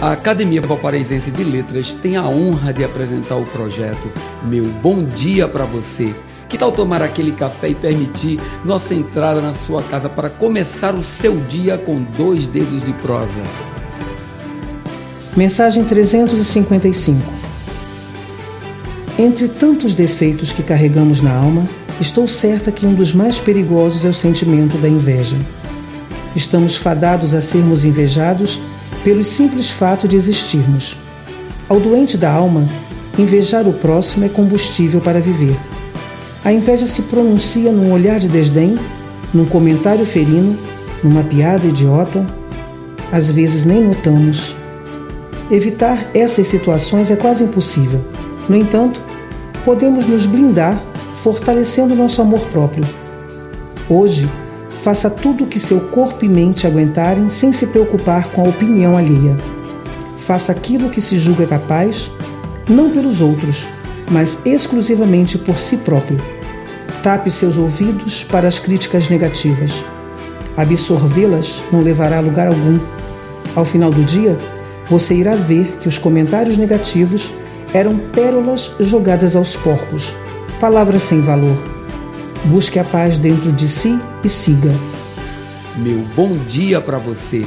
A Academia Valparaísense de Letras tem a honra de apresentar o projeto Meu Bom Dia para Você. Que tal tomar aquele café e permitir nossa entrada na sua casa para começar o seu dia com dois dedos de prosa? Mensagem 355 Entre tantos defeitos que carregamos na alma, estou certa que um dos mais perigosos é o sentimento da inveja. Estamos fadados a sermos invejados pelo simples fato de existirmos. Ao doente da alma, invejar o próximo é combustível para viver. A inveja se pronuncia num olhar de desdém, num comentário ferino, numa piada idiota. Às vezes nem notamos. Evitar essas situações é quase impossível. No entanto, podemos nos blindar fortalecendo nosso amor próprio. Hoje, faça tudo o que seu corpo e mente aguentarem sem se preocupar com a opinião alheia. Faça aquilo que se julga capaz, não pelos outros, mas exclusivamente por si próprio. Tape seus ouvidos para as críticas negativas. Absorvê-las não levará a lugar algum. Ao final do dia, você irá ver que os comentários negativos eram pérolas jogadas aos porcos, palavras sem valor Busque a paz dentro de si e siga. Meu bom dia para você.